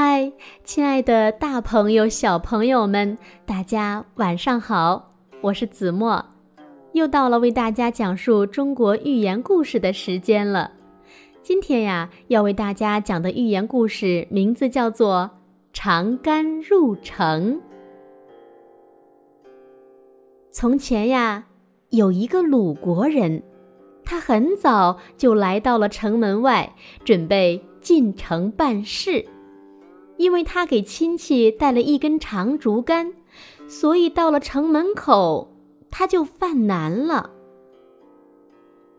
嗨，亲爱的大朋友、小朋友们，大家晚上好！我是子墨，又到了为大家讲述中国寓言故事的时间了。今天呀，要为大家讲的寓言故事名字叫做《长杆入城》。从前呀，有一个鲁国人，他很早就来到了城门外，准备进城办事。因为他给亲戚带了一根长竹竿，所以到了城门口，他就犯难了。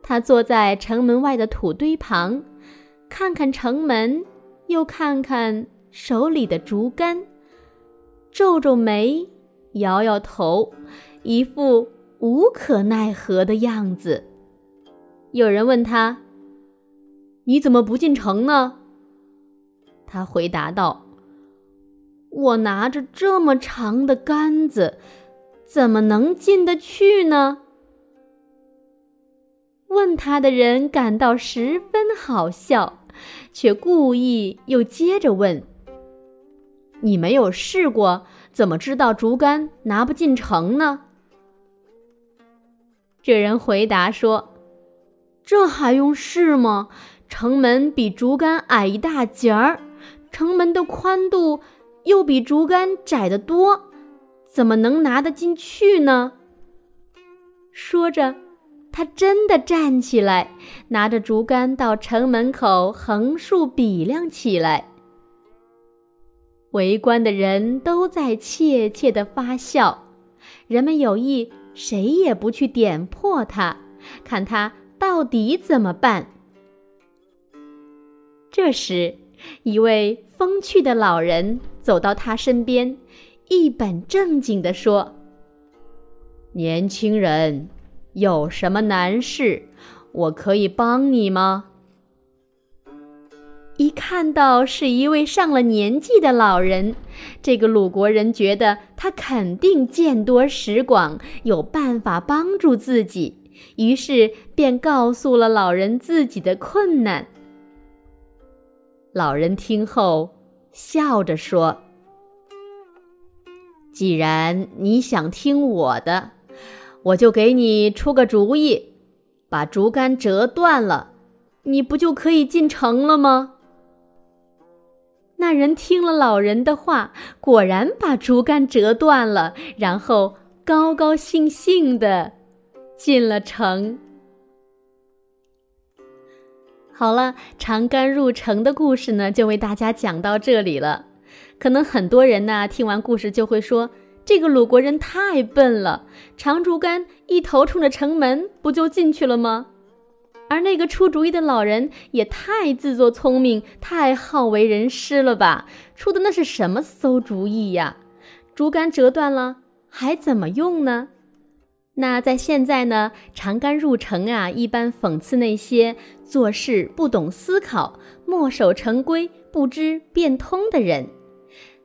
他坐在城门外的土堆旁，看看城门，又看看手里的竹竿，皱皱眉，摇摇头，一副无可奈何的样子。有人问他：“你怎么不进城呢？”他回答道。我拿着这么长的杆子，怎么能进得去呢？问他的人感到十分好笑，却故意又接着问：“你没有试过，怎么知道竹竿拿不进城呢？”这人回答说：“这还用试吗？城门比竹竿矮一大截儿，城门的宽度……”又比竹竿窄得多，怎么能拿得进去呢？说着，他真的站起来，拿着竹竿到城门口横竖比量起来。围观的人都在窃窃的发笑，人们有意谁也不去点破他，看他到底怎么办。这时，一位风趣的老人。走到他身边，一本正经地说：“年轻人，有什么难事？我可以帮你吗？”一看到是一位上了年纪的老人，这个鲁国人觉得他肯定见多识广，有办法帮助自己，于是便告诉了老人自己的困难。老人听后。笑着说：“既然你想听我的，我就给你出个主意，把竹竿折断了，你不就可以进城了吗？”那人听了老人的话，果然把竹竿折断了，然后高高兴兴的进了城。好了，长杆入城的故事呢，就为大家讲到这里了。可能很多人呢，听完故事就会说，这个鲁国人太笨了，长竹竿一头冲着城门，不就进去了吗？而那个出主意的老人也太自作聪明，太好为人师了吧？出的那是什么馊主意呀？竹竿折断了，还怎么用呢？那在现在呢，长杆入城啊，一般讽刺那些做事不懂思考、墨守成规、不知变通的人，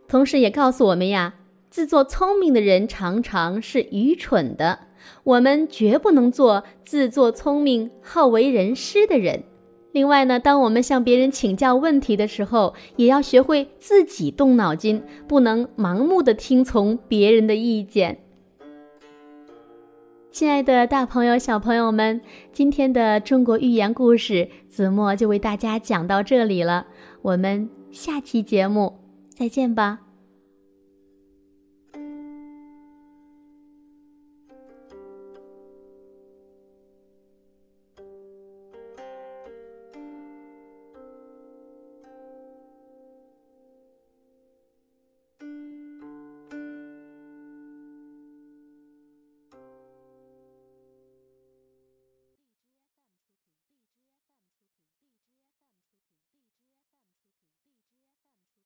同时也告诉我们呀，自作聪明的人常常是愚蠢的，我们绝不能做自作聪明、好为人师的人。另外呢，当我们向别人请教问题的时候，也要学会自己动脑筋，不能盲目的听从别人的意见。亲爱的，大朋友、小朋友们，今天的中国寓言故事，子墨就为大家讲到这里了。我们下期节目再见吧。